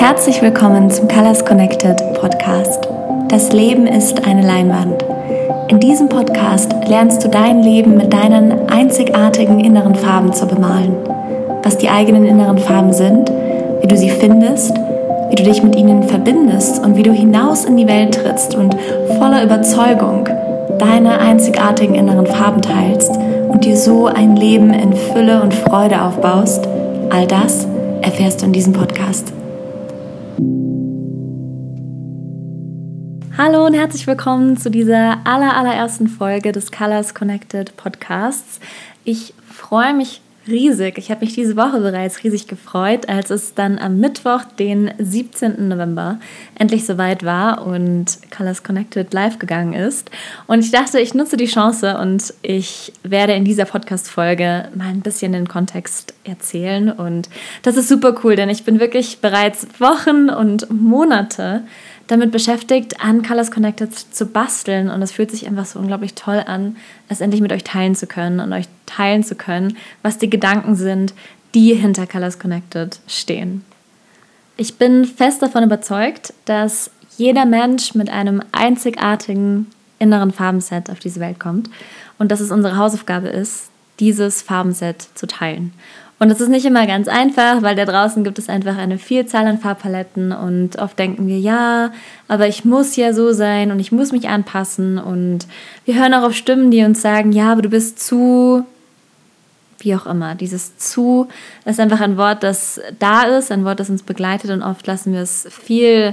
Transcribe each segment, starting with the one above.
Herzlich willkommen zum Colors Connected Podcast. Das Leben ist eine Leinwand. In diesem Podcast lernst du dein Leben mit deinen einzigartigen inneren Farben zu bemalen. Was die eigenen inneren Farben sind, wie du sie findest, wie du dich mit ihnen verbindest und wie du hinaus in die Welt trittst und voller Überzeugung deine einzigartigen inneren Farben teilst und dir so ein Leben in Fülle und Freude aufbaust, all das erfährst du in diesem Podcast. Hallo und herzlich willkommen zu dieser aller, allerersten Folge des Colors Connected Podcasts. Ich freue mich riesig. Ich habe mich diese Woche bereits riesig gefreut, als es dann am Mittwoch, den 17. November, endlich soweit war und Colors Connected live gegangen ist. Und ich dachte, ich nutze die Chance und ich werde in dieser Podcast-Folge mal ein bisschen den Kontext erzählen. Und das ist super cool, denn ich bin wirklich bereits Wochen und Monate damit beschäftigt, an Colors Connected zu basteln. Und es fühlt sich einfach so unglaublich toll an, es endlich mit euch teilen zu können und euch teilen zu können, was die Gedanken sind, die hinter Colors Connected stehen. Ich bin fest davon überzeugt, dass jeder Mensch mit einem einzigartigen inneren Farbenset auf diese Welt kommt und dass es unsere Hausaufgabe ist, dieses Farbenset zu teilen. Und das ist nicht immer ganz einfach, weil da draußen gibt es einfach eine Vielzahl an Farbpaletten und oft denken wir, ja, aber ich muss ja so sein und ich muss mich anpassen und wir hören auch auf Stimmen, die uns sagen, ja, aber du bist zu, wie auch immer. Dieses zu ist einfach ein Wort, das da ist, ein Wort, das uns begleitet und oft lassen wir es viel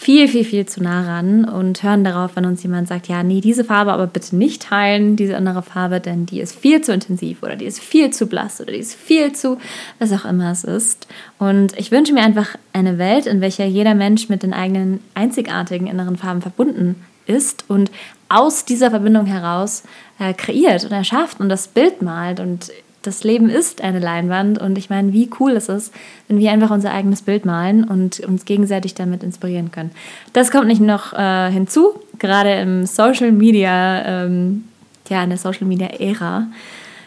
viel, viel, viel zu nah ran und hören darauf, wenn uns jemand sagt, ja, nee, diese Farbe aber bitte nicht teilen, diese andere Farbe, denn die ist viel zu intensiv oder die ist viel zu blass oder die ist viel zu, was auch immer es ist. Und ich wünsche mir einfach eine Welt, in welcher jeder Mensch mit den eigenen einzigartigen inneren Farben verbunden ist und aus dieser Verbindung heraus äh, kreiert und erschafft und das Bild malt und das Leben ist eine Leinwand und ich meine, wie cool ist es, wenn wir einfach unser eigenes Bild malen und uns gegenseitig damit inspirieren können. Das kommt nicht noch äh, hinzu, gerade im Social Media, ähm, ja, in der Social Media Ära,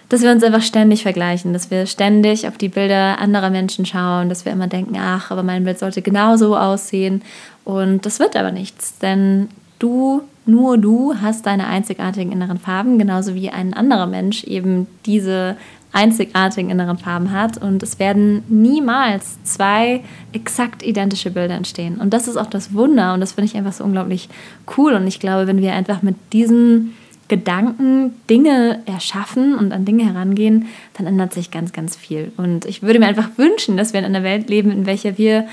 dass wir uns einfach ständig vergleichen, dass wir ständig auf die Bilder anderer Menschen schauen, dass wir immer denken, ach, aber mein Bild sollte genauso aussehen und das wird aber nichts, denn du nur du hast deine einzigartigen inneren Farben, genauso wie ein anderer Mensch eben diese einzigartigen inneren Farben hat und es werden niemals zwei exakt identische Bilder entstehen. Und das ist auch das Wunder und das finde ich einfach so unglaublich cool und ich glaube, wenn wir einfach mit diesen Gedanken Dinge erschaffen und an Dinge herangehen, dann ändert sich ganz, ganz viel. Und ich würde mir einfach wünschen, dass wir in einer Welt leben, in welcher wir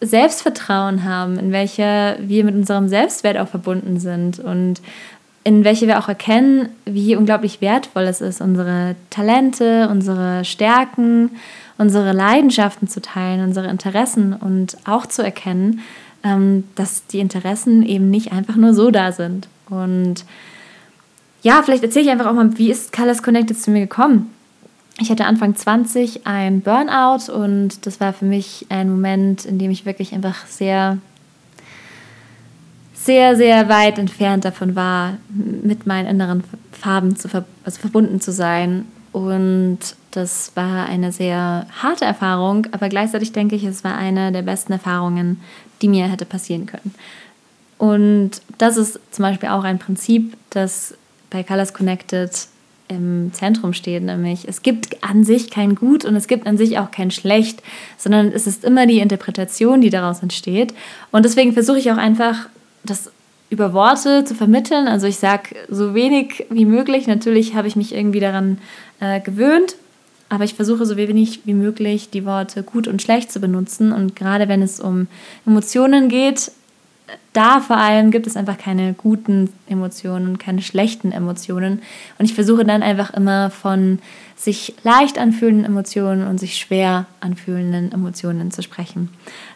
Selbstvertrauen haben, in welcher wir mit unserem Selbstwert auch verbunden sind und in welche wir auch erkennen, wie unglaublich wertvoll es ist, unsere Talente, unsere Stärken, unsere Leidenschaften zu teilen, unsere Interessen und auch zu erkennen, ähm, dass die Interessen eben nicht einfach nur so da sind. Und ja, vielleicht erzähle ich einfach auch mal, wie ist Colors Connected zu mir gekommen? Ich hatte Anfang 20 ein Burnout und das war für mich ein Moment, in dem ich wirklich einfach sehr sehr, sehr weit entfernt davon war, mit meinen inneren Farben zu ver also verbunden zu sein. Und das war eine sehr harte Erfahrung, aber gleichzeitig denke ich, es war eine der besten Erfahrungen, die mir hätte passieren können. Und das ist zum Beispiel auch ein Prinzip, das bei Colors Connected im Zentrum steht, nämlich es gibt an sich kein Gut und es gibt an sich auch kein Schlecht, sondern es ist immer die Interpretation, die daraus entsteht. Und deswegen versuche ich auch einfach das über Worte zu vermitteln. Also ich sage so wenig wie möglich. Natürlich habe ich mich irgendwie daran äh, gewöhnt, aber ich versuche so wenig wie möglich die Worte gut und schlecht zu benutzen. Und gerade wenn es um Emotionen geht, da vor allem gibt es einfach keine guten Emotionen, keine schlechten Emotionen. Und ich versuche dann einfach immer von sich leicht anfühlenden Emotionen und sich schwer anfühlenden Emotionen zu sprechen.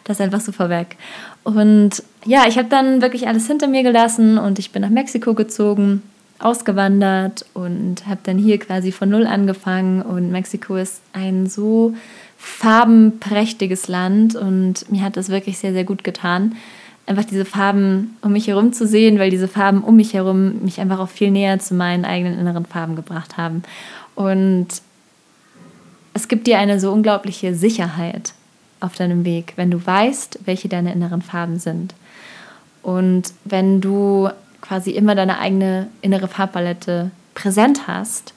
Das einfach so vorweg. Und ja, ich habe dann wirklich alles hinter mir gelassen und ich bin nach Mexiko gezogen, ausgewandert und habe dann hier quasi von Null angefangen. Und Mexiko ist ein so farbenprächtiges Land und mir hat das wirklich sehr, sehr gut getan einfach diese Farben um mich herum zu sehen, weil diese Farben um mich herum mich einfach auch viel näher zu meinen eigenen inneren Farben gebracht haben. Und es gibt dir eine so unglaubliche Sicherheit, auf deinem Weg, wenn du weißt, welche deine inneren Farben sind. Und wenn du quasi immer deine eigene innere Farbpalette präsent hast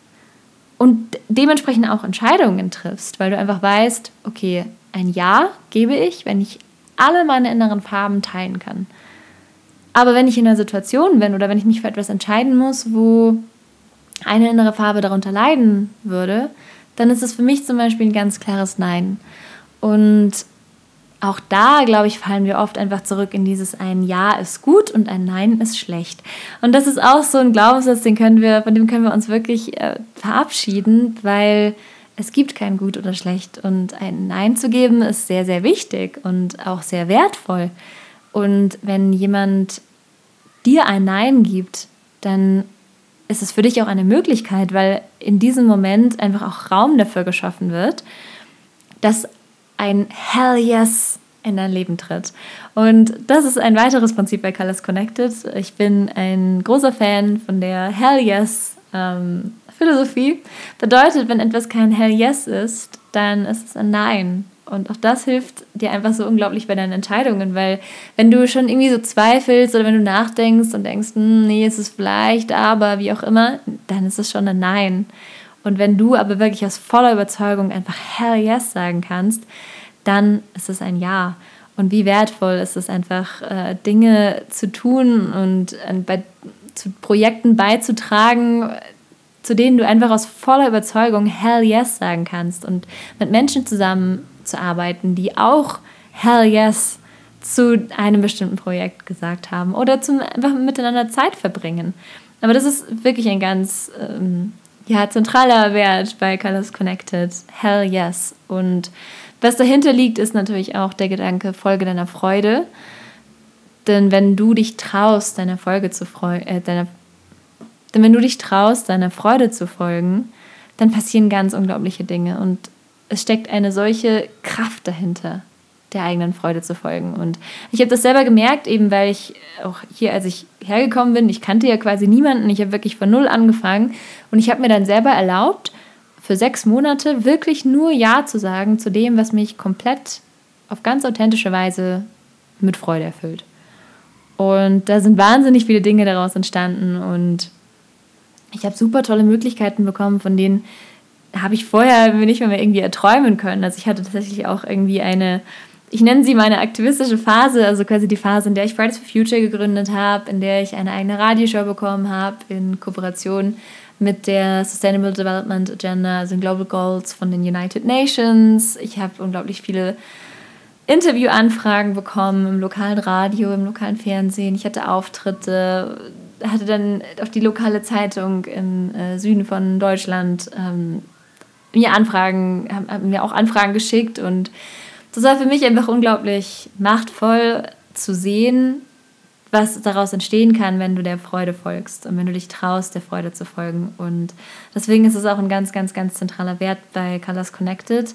und dementsprechend auch Entscheidungen triffst, weil du einfach weißt, okay, ein Ja gebe ich, wenn ich alle meine inneren Farben teilen kann. Aber wenn ich in einer Situation bin oder wenn ich mich für etwas entscheiden muss, wo eine innere Farbe darunter leiden würde, dann ist es für mich zum Beispiel ein ganz klares Nein. Und auch da, glaube ich, fallen wir oft einfach zurück in dieses ein Ja ist gut und ein Nein ist schlecht. Und das ist auch so ein Glaubenssatz, den können wir, von dem können wir uns wirklich äh, verabschieden, weil es gibt kein Gut oder Schlecht. Und ein Nein zu geben ist sehr, sehr wichtig und auch sehr wertvoll. Und wenn jemand dir ein Nein gibt, dann ist es für dich auch eine Möglichkeit, weil in diesem Moment einfach auch Raum dafür geschaffen wird, dass ein Hell Yes in dein Leben tritt. Und das ist ein weiteres Prinzip bei Colors Connected. Ich bin ein großer Fan von der Hell Yes ähm, Philosophie. Bedeutet, wenn etwas kein Hell Yes ist, dann ist es ein Nein. Und auch das hilft dir einfach so unglaublich bei deinen Entscheidungen, weil wenn du schon irgendwie so zweifelst oder wenn du nachdenkst und denkst, hm, nee, es ist vielleicht, aber wie auch immer, dann ist es schon ein Nein. Und wenn du aber wirklich aus voller Überzeugung einfach Hell Yes sagen kannst, dann ist es ein Ja. Und wie wertvoll ist es einfach, äh, Dinge zu tun und bei, zu Projekten beizutragen, zu denen du einfach aus voller Überzeugung Hell Yes sagen kannst und mit Menschen zusammenzuarbeiten, die auch Hell Yes zu einem bestimmten Projekt gesagt haben oder zum einfach miteinander Zeit verbringen. Aber das ist wirklich ein ganz ähm, ja, zentraler Wert bei Colors Connected. Hell Yes. Und was dahinter liegt, ist natürlich auch der Gedanke, Folge deiner Freude. Denn wenn du dich traust, deiner Folge zu äh, deiner denn wenn du dich traust, deiner Freude zu folgen, dann passieren ganz unglaubliche Dinge und es steckt eine solche Kraft dahinter, der eigenen Freude zu folgen. Und ich habe das selber gemerkt, eben weil ich auch hier, als ich hergekommen bin, ich kannte ja quasi niemanden, ich habe wirklich von null angefangen und ich habe mir dann selber erlaubt, für sechs Monate wirklich nur Ja zu sagen zu dem, was mich komplett auf ganz authentische Weise mit Freude erfüllt. Und da sind wahnsinnig viele Dinge daraus entstanden und ich habe super tolle Möglichkeiten bekommen, von denen habe ich vorher nicht mehr irgendwie erträumen können. Also ich hatte tatsächlich auch irgendwie eine, ich nenne sie meine aktivistische Phase, also quasi die Phase, in der ich Fridays for Future gegründet habe, in der ich eine eigene Radioshow bekommen habe in Kooperation mit der Sustainable Development Agenda, also den Global Goals von den United Nations. Ich habe unglaublich viele Interviewanfragen bekommen im lokalen Radio, im lokalen Fernsehen. Ich hatte Auftritte, hatte dann auf die lokale Zeitung im äh, Süden von Deutschland ähm, mir Anfragen, haben, haben mir auch Anfragen geschickt und das war für mich einfach unglaublich machtvoll zu sehen, was daraus entstehen kann, wenn du der Freude folgst und wenn du dich traust, der Freude zu folgen. Und deswegen ist es auch ein ganz, ganz, ganz zentraler Wert bei Colors Connected,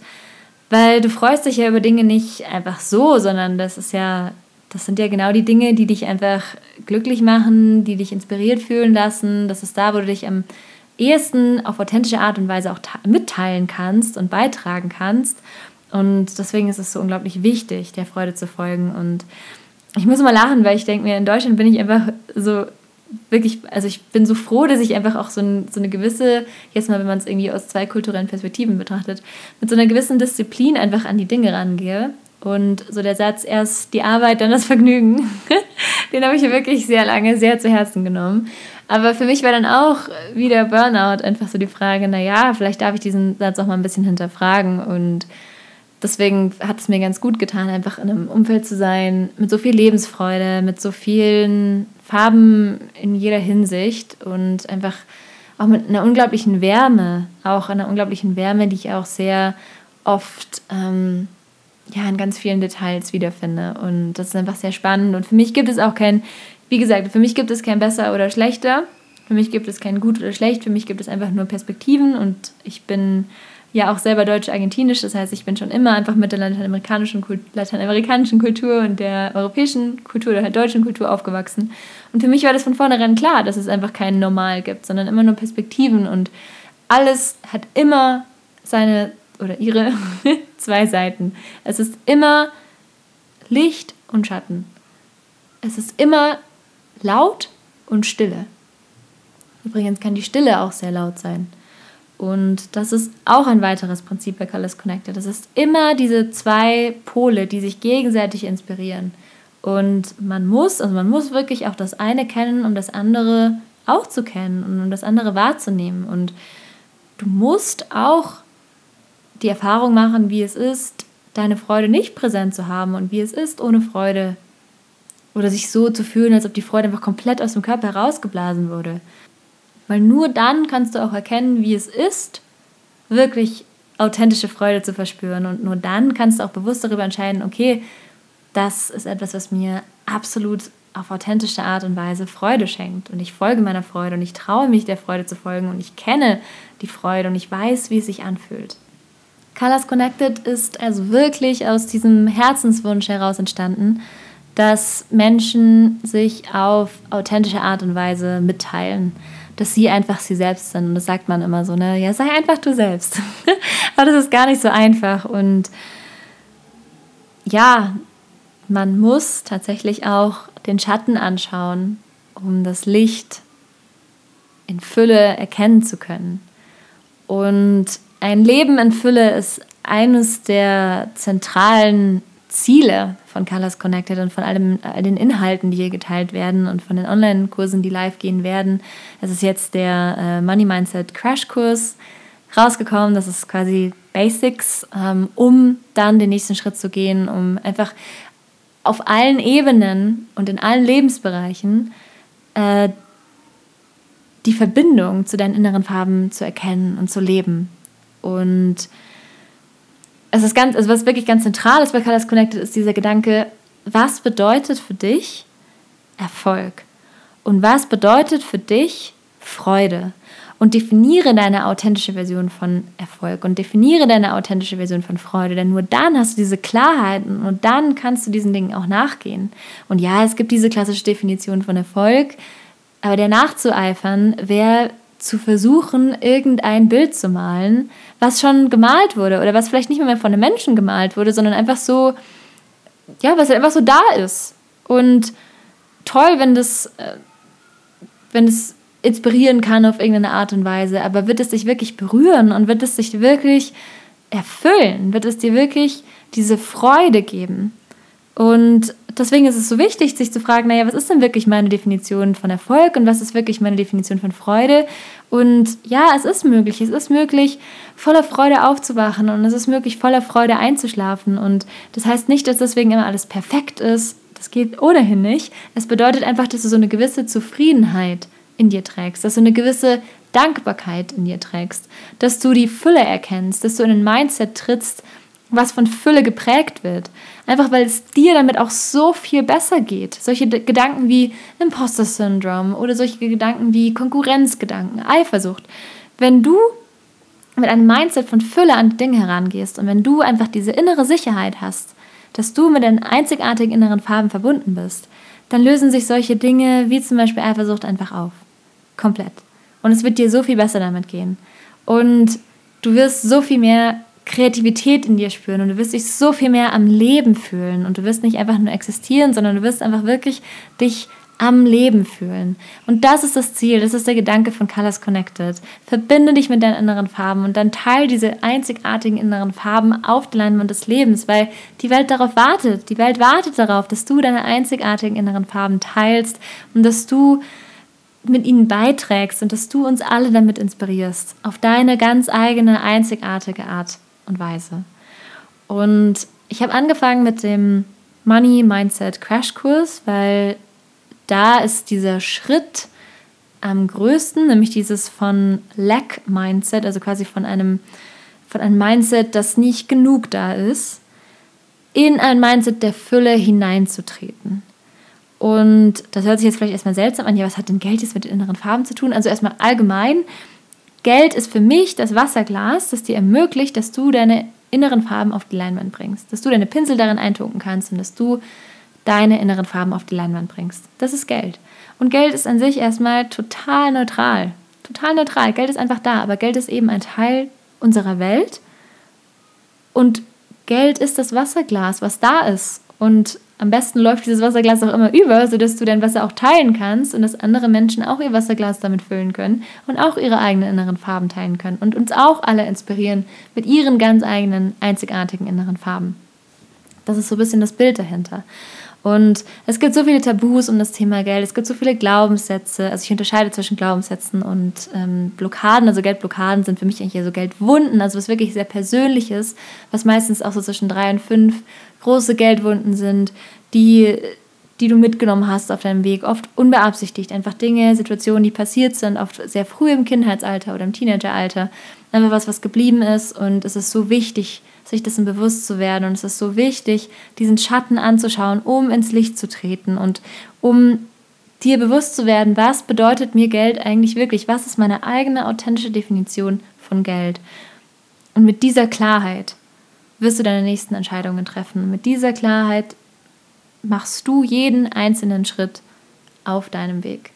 weil du freust dich ja über Dinge nicht einfach so, sondern das ist ja das sind ja genau die Dinge, die dich einfach glücklich machen, die dich inspiriert fühlen lassen. Das ist da, wo du dich am ehesten auf authentische Art und Weise auch mitteilen kannst und beitragen kannst. Und deswegen ist es so unglaublich wichtig, der Freude zu folgen. Und ich muss mal lachen, weil ich denke mir, in Deutschland bin ich einfach so wirklich, also ich bin so froh, dass ich einfach auch so, ein, so eine gewisse, jetzt mal, wenn man es irgendwie aus zwei kulturellen Perspektiven betrachtet, mit so einer gewissen Disziplin einfach an die Dinge rangehe und so der Satz, erst die Arbeit, dann das Vergnügen, den habe ich wirklich sehr lange sehr zu Herzen genommen. Aber für mich war dann auch wieder Burnout einfach so die Frage, naja, vielleicht darf ich diesen Satz auch mal ein bisschen hinterfragen. Und deswegen hat es mir ganz gut getan, einfach in einem Umfeld zu sein, mit so viel Lebensfreude, mit so vielen Farben in jeder Hinsicht und einfach auch mit einer unglaublichen Wärme, auch einer unglaublichen Wärme, die ich auch sehr oft ähm, ja, in ganz vielen Details wiederfinde. Und das ist einfach sehr spannend. Und für mich gibt es auch kein, wie gesagt, für mich gibt es kein besser oder schlechter. Für mich gibt es kein gut oder schlecht. Für mich gibt es einfach nur Perspektiven. Und ich bin ja auch selber deutsch-argentinisch. Das heißt, ich bin schon immer einfach mit der lateinamerikanischen, lateinamerikanischen Kultur und der europäischen Kultur oder der deutschen Kultur aufgewachsen. Und für mich war das von vornherein klar, dass es einfach kein Normal gibt, sondern immer nur Perspektiven. Und alles hat immer seine oder ihre zwei Seiten. Es ist immer Licht und Schatten. Es ist immer laut und Stille. Übrigens kann die Stille auch sehr laut sein. Und das ist auch ein weiteres Prinzip bei Colors Connected. Das ist immer diese zwei Pole, die sich gegenseitig inspirieren. Und man muss, also man muss wirklich auch das eine kennen, um das andere auch zu kennen und um das andere wahrzunehmen. Und du musst auch die Erfahrung machen, wie es ist, deine Freude nicht präsent zu haben und wie es ist, ohne Freude oder sich so zu fühlen, als ob die Freude einfach komplett aus dem Körper herausgeblasen wurde. Weil nur dann kannst du auch erkennen, wie es ist, wirklich authentische Freude zu verspüren. Und nur dann kannst du auch bewusst darüber entscheiden, okay, das ist etwas, was mir absolut auf authentische Art und Weise Freude schenkt. Und ich folge meiner Freude und ich traue mich der Freude zu folgen und ich kenne die Freude und ich weiß, wie es sich anfühlt. Colors Connected ist also wirklich aus diesem Herzenswunsch heraus entstanden, dass Menschen sich auf authentische Art und Weise mitteilen dass sie einfach sie selbst sind. Und das sagt man immer so, ne? Ja, sei einfach du selbst. Aber das ist gar nicht so einfach. Und ja, man muss tatsächlich auch den Schatten anschauen, um das Licht in Fülle erkennen zu können. Und ein Leben in Fülle ist eines der zentralen Ziele von Colors Connected und von allem, all den Inhalten, die hier geteilt werden und von den Online-Kursen, die live gehen werden. Es ist jetzt der äh, Money Mindset Crash-Kurs rausgekommen. Das ist quasi Basics, ähm, um dann den nächsten Schritt zu gehen, um einfach auf allen Ebenen und in allen Lebensbereichen äh, die Verbindung zu deinen inneren Farben zu erkennen und zu leben. Und es ist ganz, also was wirklich ganz zentral ist bei Colors Connected, ist dieser Gedanke, was bedeutet für dich Erfolg? Und was bedeutet für dich Freude? Und definiere deine authentische Version von Erfolg und definiere deine authentische Version von Freude, denn nur dann hast du diese Klarheiten und dann kannst du diesen Dingen auch nachgehen. Und ja, es gibt diese klassische Definition von Erfolg, aber der nachzueifern wäre zu versuchen, irgendein Bild zu malen, was schon gemalt wurde oder was vielleicht nicht mehr von einem Menschen gemalt wurde, sondern einfach so, ja, was einfach so da ist. Und toll, wenn das, äh, wenn es inspirieren kann auf irgendeine Art und Weise, aber wird es dich wirklich berühren und wird es dich wirklich erfüllen? Wird es dir wirklich diese Freude geben? Und deswegen ist es so wichtig, sich zu fragen, naja, was ist denn wirklich meine Definition von Erfolg und was ist wirklich meine Definition von Freude? Und ja, es ist möglich, es ist möglich, voller Freude aufzuwachen und es ist möglich, voller Freude einzuschlafen. Und das heißt nicht, dass deswegen immer alles perfekt ist. Das geht ohnehin nicht. Es bedeutet einfach, dass du so eine gewisse Zufriedenheit in dir trägst, dass du eine gewisse Dankbarkeit in dir trägst, dass du die Fülle erkennst, dass du in ein Mindset trittst, was von Fülle geprägt wird. Einfach weil es dir damit auch so viel besser geht. Solche Gedanken wie Imposter Syndrome oder solche Gedanken wie Konkurrenzgedanken, Eifersucht. Wenn du mit einem Mindset von Fülle an Dinge herangehst und wenn du einfach diese innere Sicherheit hast, dass du mit den einzigartigen inneren Farben verbunden bist, dann lösen sich solche Dinge wie zum Beispiel Eifersucht einfach auf. Komplett. Und es wird dir so viel besser damit gehen. Und du wirst so viel mehr Kreativität in dir spüren und du wirst dich so viel mehr am Leben fühlen und du wirst nicht einfach nur existieren, sondern du wirst einfach wirklich dich am Leben fühlen. Und das ist das Ziel, das ist der Gedanke von Colors Connected. Verbinde dich mit deinen inneren Farben und dann teile diese einzigartigen inneren Farben auf der Leinwand des Lebens, weil die Welt darauf wartet. Die Welt wartet darauf, dass du deine einzigartigen inneren Farben teilst und dass du mit ihnen beiträgst und dass du uns alle damit inspirierst, auf deine ganz eigene, einzigartige Art und Weise. Und ich habe angefangen mit dem Money Mindset Crash Kurs, weil da ist dieser Schritt am größten, nämlich dieses von Lack Mindset, also quasi von einem, von einem Mindset, das nicht genug da ist, in ein Mindset der Fülle hineinzutreten. Und das hört sich jetzt vielleicht erstmal seltsam an, ja, was hat denn Geld jetzt mit den inneren Farben zu tun? Also erstmal allgemein, Geld ist für mich das Wasserglas, das dir ermöglicht, dass du deine inneren Farben auf die Leinwand bringst, dass du deine Pinsel darin eintunken kannst und dass du deine inneren Farben auf die Leinwand bringst. Das ist Geld. Und Geld ist an sich erstmal total neutral. Total neutral. Geld ist einfach da, aber Geld ist eben ein Teil unserer Welt und Geld ist das Wasserglas, was da ist. Und am besten läuft dieses Wasserglas auch immer über, sodass du dein Wasser auch teilen kannst und dass andere Menschen auch ihr Wasserglas damit füllen können und auch ihre eigenen inneren Farben teilen können und uns auch alle inspirieren mit ihren ganz eigenen, einzigartigen inneren Farben. Das ist so ein bisschen das Bild dahinter. Und es gibt so viele Tabus um das Thema Geld, es gibt so viele Glaubenssätze. Also ich unterscheide zwischen Glaubenssätzen und ähm, Blockaden. Also Geldblockaden sind für mich eigentlich eher so Geldwunden, also was wirklich sehr Persönliches, was meistens auch so zwischen drei und fünf große Geldwunden sind, die, die du mitgenommen hast auf deinem Weg, oft unbeabsichtigt. Einfach Dinge, Situationen, die passiert sind, oft sehr früh im Kindheitsalter oder im Teenageralter. Einfach was, was geblieben ist und es ist so wichtig, sich dessen bewusst zu werden. Und es ist so wichtig, diesen Schatten anzuschauen, um ins Licht zu treten und um dir bewusst zu werden, was bedeutet mir Geld eigentlich wirklich? Was ist meine eigene authentische Definition von Geld? Und mit dieser Klarheit wirst du deine nächsten Entscheidungen treffen. Mit dieser Klarheit machst du jeden einzelnen Schritt auf deinem Weg.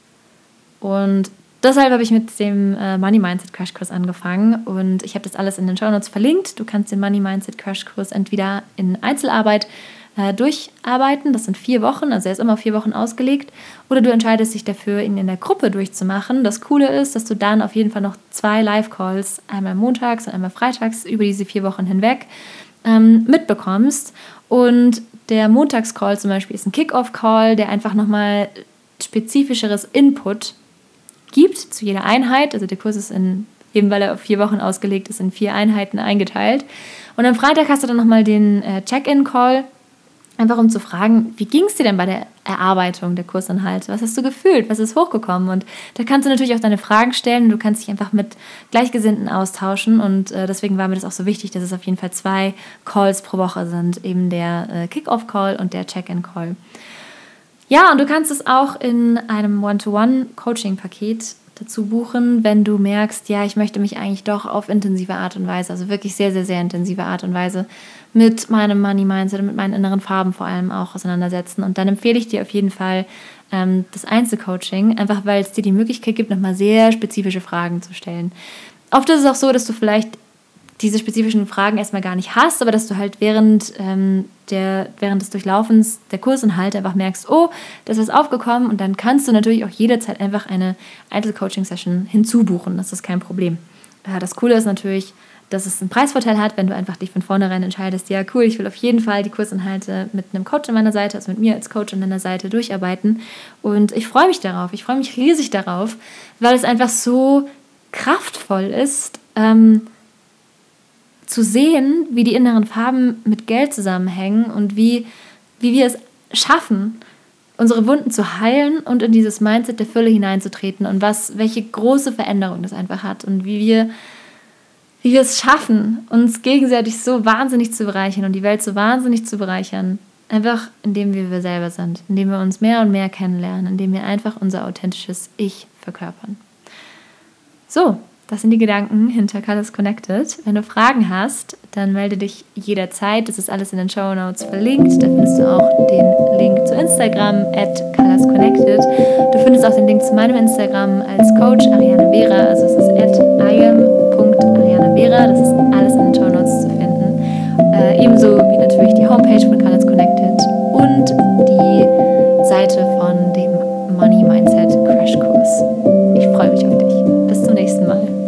Und Deshalb habe ich mit dem äh, Money Mindset Crash Kurs angefangen und ich habe das alles in den Show Notes verlinkt. Du kannst den Money Mindset Crash Kurs entweder in Einzelarbeit äh, durcharbeiten, das sind vier Wochen, also er ist immer vier Wochen ausgelegt, oder du entscheidest dich dafür, ihn in der Gruppe durchzumachen. Das Coole ist, dass du dann auf jeden Fall noch zwei Live-Calls, einmal montags und einmal freitags über diese vier Wochen hinweg ähm, mitbekommst. Und der Montagscall zum Beispiel ist ein Kick-Off-Call, der einfach nochmal spezifischeres Input gibt zu jeder Einheit. Also der Kurs ist in, eben weil er auf vier Wochen ausgelegt ist, in vier Einheiten eingeteilt. Und am Freitag hast du dann nochmal den äh, Check-in-Call, einfach um zu fragen, wie ging es dir denn bei der Erarbeitung der Kursinhalte? Was hast du gefühlt? Was ist hochgekommen? Und da kannst du natürlich auch deine Fragen stellen und du kannst dich einfach mit Gleichgesinnten austauschen. Und äh, deswegen war mir das auch so wichtig, dass es auf jeden Fall zwei Calls pro Woche sind, eben der äh, Kick-Off-Call und der Check-in-Call. Ja, und du kannst es auch in einem One-to-One-Coaching-Paket dazu buchen, wenn du merkst, ja, ich möchte mich eigentlich doch auf intensive Art und Weise, also wirklich sehr, sehr, sehr intensive Art und Weise mit meinem Money Mindset, mit meinen inneren Farben vor allem auch auseinandersetzen. Und dann empfehle ich dir auf jeden Fall ähm, das Einzelcoaching, einfach weil es dir die Möglichkeit gibt, nochmal sehr spezifische Fragen zu stellen. Oft ist es auch so, dass du vielleicht diese spezifischen Fragen erstmal gar nicht hast, aber dass du halt während, ähm, der, während des Durchlaufens der Kursinhalte einfach merkst, oh, da ist aufgekommen und dann kannst du natürlich auch jederzeit einfach eine Einzelcoaching-Session hinzubuchen. Das ist kein Problem. Äh, das Coole ist natürlich, dass es einen Preisvorteil hat, wenn du einfach dich von vornherein entscheidest, ja cool, ich will auf jeden Fall die Kursinhalte mit einem Coach an meiner Seite, also mit mir als Coach an deiner Seite durcharbeiten. Und ich freue mich darauf, ich freue mich riesig darauf, weil es einfach so kraftvoll ist, ähm, zu sehen, wie die inneren Farben mit Geld zusammenhängen und wie, wie wir es schaffen, unsere Wunden zu heilen und in dieses Mindset der Fülle hineinzutreten und was, welche große Veränderung das einfach hat und wie wir, wie wir es schaffen, uns gegenseitig so wahnsinnig zu bereichern und die Welt so wahnsinnig zu bereichern. Einfach indem wir wir selber sind, indem wir uns mehr und mehr kennenlernen, indem wir einfach unser authentisches Ich verkörpern. So, das sind die Gedanken hinter Colors Connected. Wenn du Fragen hast, dann melde dich jederzeit. Das ist alles in den Show Notes verlinkt. Da findest du auch den Link zu Instagram at Colors Connected. Du findest auch den Link zu meinem Instagram als Coach Ariane Vera. Also es ist at iam.arianevera. Das ist alles in den Show Notes zu finden. Äh, ebenso wie natürlich die Homepage von Colors Connected und die Seite von dem Money Mindset Crash Kurs. Ich freue mich auf dich. Bis zum nächsten Mal.